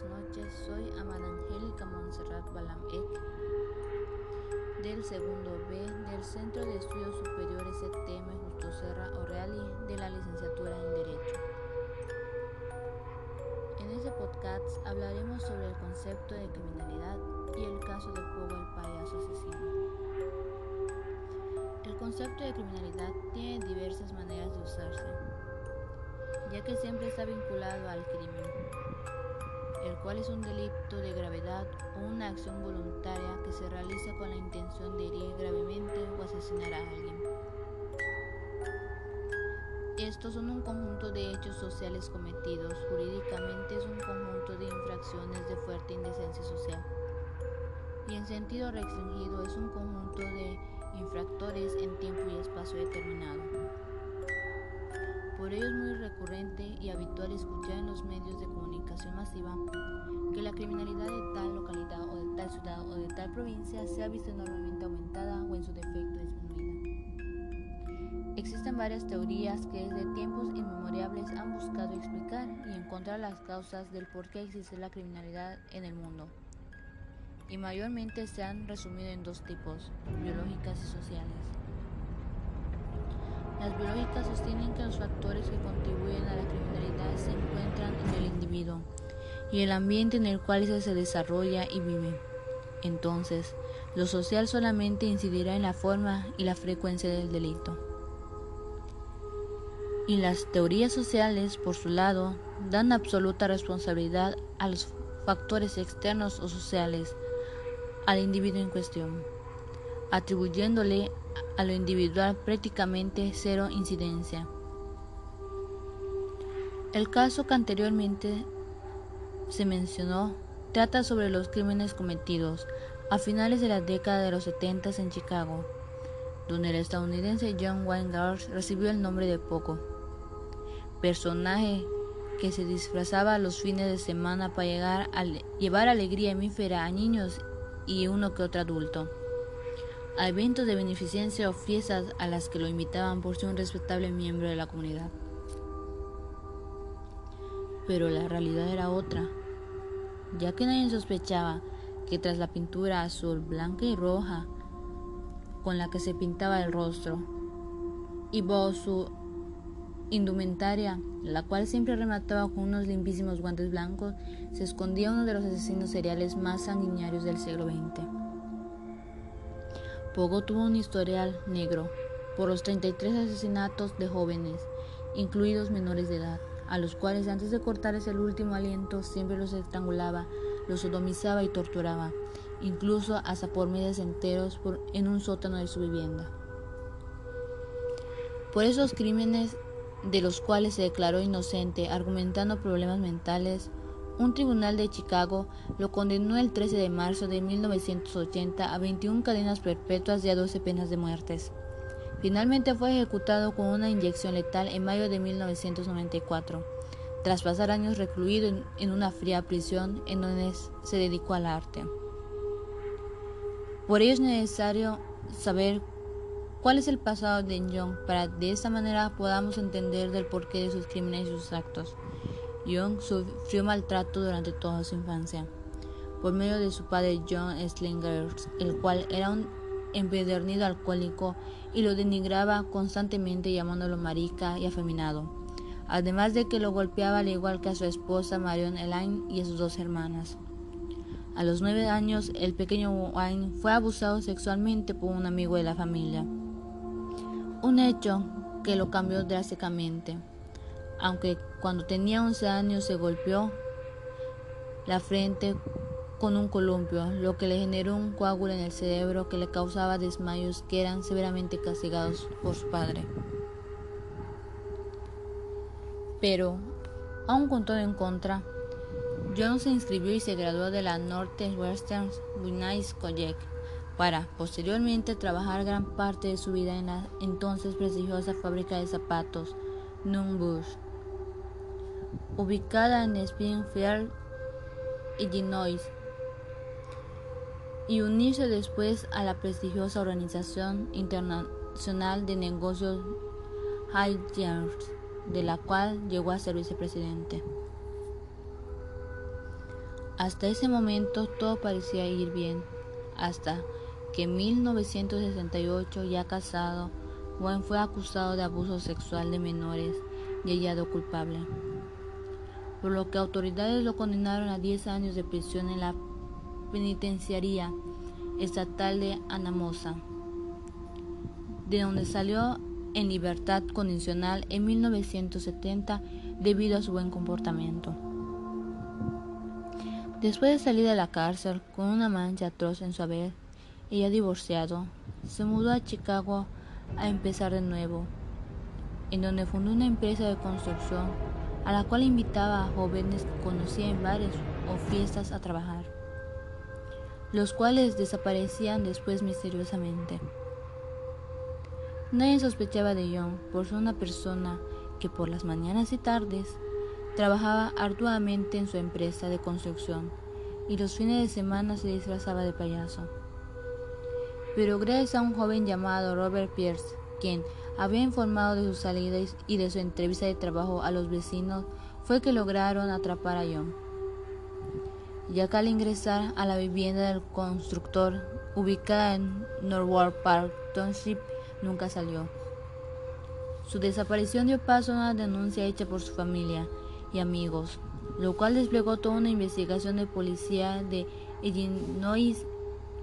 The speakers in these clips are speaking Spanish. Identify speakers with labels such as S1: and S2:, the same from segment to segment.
S1: buenas noches. Soy Amada Angélica Montserrat Balam del segundo B del Centro de Estudios Superiores ETM Justo Serra O'Reilly de la licenciatura en Derecho. En este podcast hablaremos sobre el concepto de criminalidad y el caso de Pogo el payaso asesino. El concepto de criminalidad tiene diversas maneras de usarse, ya que siempre está vinculado al crimen cual es un delito de gravedad o una acción voluntaria que se realiza con la intención de herir gravemente o asesinar a alguien. Estos son un conjunto de hechos sociales cometidos. Jurídicamente es un conjunto de infracciones de fuerte indecencia social. Y en sentido restringido es un conjunto de infractores en tiempo y espacio determinado. Por ello es muy recurrente y habitual escuchar en los medios de comunicación masiva que la criminalidad de tal localidad o de tal ciudad o de tal provincia se ha visto enormemente aumentada o en su defecto disminuida. Existen varias teorías que desde tiempos inmemorables han buscado explicar y encontrar las causas del por qué existe la criminalidad en el mundo. Y mayormente se han resumido en dos tipos, biológicas y sociales. Las biológicas sostienen que los factores que contribuyen a la criminalidad se encuentran en el individuo y el ambiente en el cual se desarrolla y vive. Entonces, lo social solamente incidirá en la forma y la frecuencia del delito. Y las teorías sociales, por su lado, dan absoluta responsabilidad a los factores externos o sociales al individuo en cuestión, atribuyéndole a lo individual prácticamente cero incidencia. El caso que anteriormente se mencionó trata sobre los crímenes cometidos a finales de la década de los 70 en Chicago, donde el estadounidense John Wayne recibió el nombre de Poco, personaje que se disfrazaba los fines de semana para llevar alegría hemífera a niños y uno que otro adulto a eventos de beneficencia o fiestas a las que lo invitaban por ser un respetable miembro de la comunidad. Pero la realidad era otra, ya que nadie sospechaba que tras la pintura azul, blanca y roja con la que se pintaba el rostro, y bajo su indumentaria, la cual siempre remataba con unos limpísimos guantes blancos, se escondía uno de los asesinos seriales más sanguinarios del siglo XX. Pogo tuvo un historial negro por los 33 asesinatos de jóvenes, incluidos menores de edad, a los cuales antes de cortarles el último aliento siempre los estrangulaba, los sodomizaba y torturaba, incluso hasta por meses enteros en un sótano de su vivienda. Por esos crímenes de los cuales se declaró inocente argumentando problemas mentales, un tribunal de Chicago lo condenó el 13 de marzo de 1980 a 21 cadenas perpetuas y a 12 penas de muertes. Finalmente fue ejecutado con una inyección letal en mayo de 1994, tras pasar años recluido en una fría prisión en donde se dedicó al arte. Por ello es necesario saber cuál es el pasado de Young para de esta manera podamos entender del porqué de sus crímenes y sus actos. Young sufrió maltrato durante toda su infancia por medio de su padre John Slingers, el cual era un empedernido alcohólico y lo denigraba constantemente llamándolo marica y afeminado, además de que lo golpeaba al igual que a su esposa Marion Elaine y a sus dos hermanas. A los nueve años, el pequeño Wayne fue abusado sexualmente por un amigo de la familia, un hecho que lo cambió drásticamente aunque cuando tenía 11 años se golpeó la frente con un columpio, lo que le generó un coágulo en el cerebro que le causaba desmayos que eran severamente castigados por su padre. Pero, aun con todo en contra, John se inscribió y se graduó de la Northwestern Women's College para posteriormente trabajar gran parte de su vida en la entonces prestigiosa fábrica de zapatos Numbus ubicada en Springfield, Illinois, y unirse después a la prestigiosa organización internacional de negocios High-Yards, de la cual llegó a ser vicepresidente. Hasta ese momento todo parecía ir bien, hasta que en 1968, ya casado, Juan fue acusado de abuso sexual de menores y hallado culpable, por lo que autoridades lo condenaron a 10 años de prisión en la penitenciaría estatal de Anamosa, de donde salió en libertad condicional en 1970 debido a su buen comportamiento. Después de salir de la cárcel con una mancha atroz en su haber y ya divorciado, se mudó a Chicago a empezar de nuevo, en donde fundó una empresa de construcción a la cual invitaba a jóvenes que conocía en bares o fiestas a trabajar, los cuales desaparecían después misteriosamente. Nadie sospechaba de John por ser una persona que por las mañanas y tardes trabajaba arduamente en su empresa de construcción y los fines de semana se disfrazaba de payaso. Pero gracias a un joven llamado Robert Pierce, quien había informado de su salida y de su entrevista de trabajo a los vecinos, fue que lograron atrapar a John. Ya que al ingresar a la vivienda del constructor, ubicada en Norwalk Park Township, nunca salió. Su desaparición dio paso a una denuncia hecha por su familia y amigos, lo cual desplegó toda una investigación de policía de Illinois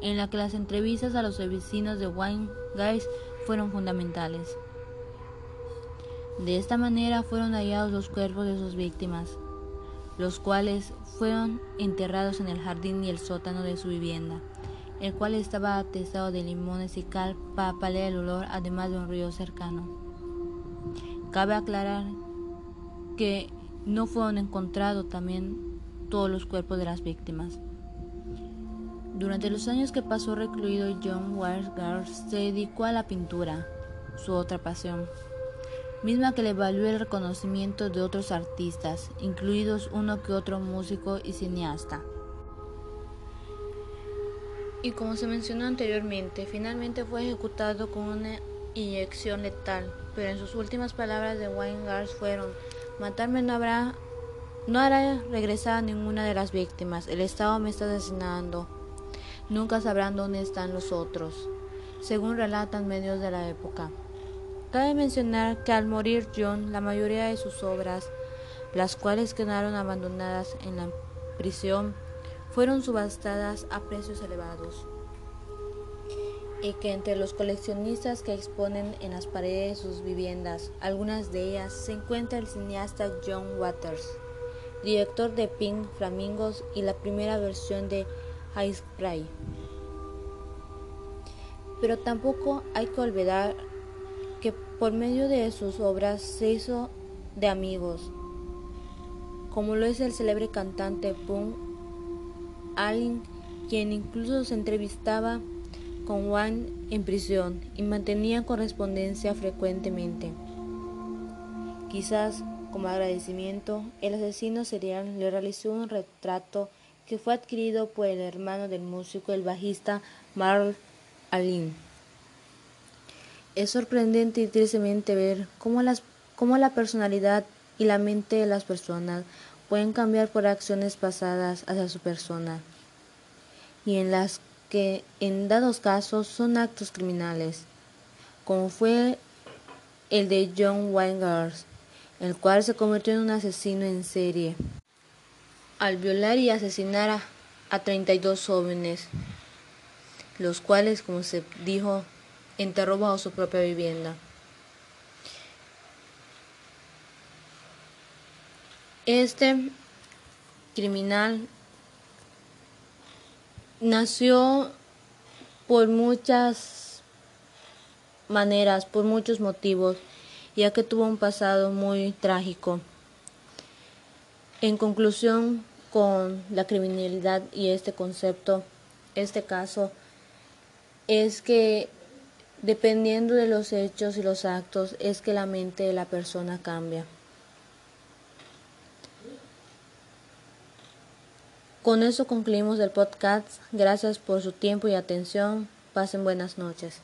S1: en la que las entrevistas a los vecinos de Wayne Guys fueron fundamentales. De esta manera fueron hallados los cuerpos de sus víctimas, los cuales fueron enterrados en el jardín y el sótano de su vivienda el cual estaba atestado de limones y cal para paliar el olor, además de un río cercano. Cabe aclarar que no fueron encontrados también todos los cuerpos de las víctimas. Durante los años que pasó recluido, John Weisgard se dedicó a la pintura, su otra pasión, misma que le valió el reconocimiento de otros artistas, incluidos uno que otro músico y cineasta. Y como se mencionó anteriormente, finalmente fue ejecutado con una inyección letal, pero en sus últimas palabras de Weingart fueron, matarme no habrá no hará regresar a ninguna de las víctimas, el Estado me está asesinando, nunca sabrán dónde están los otros, según relatan medios de la época. Cabe mencionar que al morir John, la mayoría de sus obras, las cuales quedaron abandonadas en la prisión, fueron subastadas a precios elevados y que entre los coleccionistas que exponen en las paredes de sus viviendas, algunas de ellas, se encuentra el cineasta John Waters, director de Pink Flamingos y la primera versión de Ice Spray. Pero tampoco hay que olvidar que por medio de sus obras se hizo de amigos, como lo es el célebre cantante punk Allen, quien incluso se entrevistaba con Juan en prisión y mantenía correspondencia frecuentemente. Quizás como agradecimiento, el asesino serial le realizó un retrato que fue adquirido por el hermano del músico, el bajista Marl Allen. Es sorprendente y tristemente ver cómo, las, cómo la personalidad y la mente de las personas pueden cambiar por acciones pasadas hacia su persona y en las que en dados casos son actos criminales, como fue el de John Weingart, el cual se convirtió en un asesino en serie al violar y asesinar a, a 32 jóvenes, los cuales, como se dijo, enterró bajo su propia vivienda. Este criminal nació por muchas maneras, por muchos motivos, ya que tuvo un pasado muy trágico. En conclusión, con la criminalidad y este concepto, este caso, es que dependiendo de los hechos y los actos, es que la mente de la persona cambia. Con eso concluimos el podcast. Gracias por su tiempo y atención. Pasen buenas noches.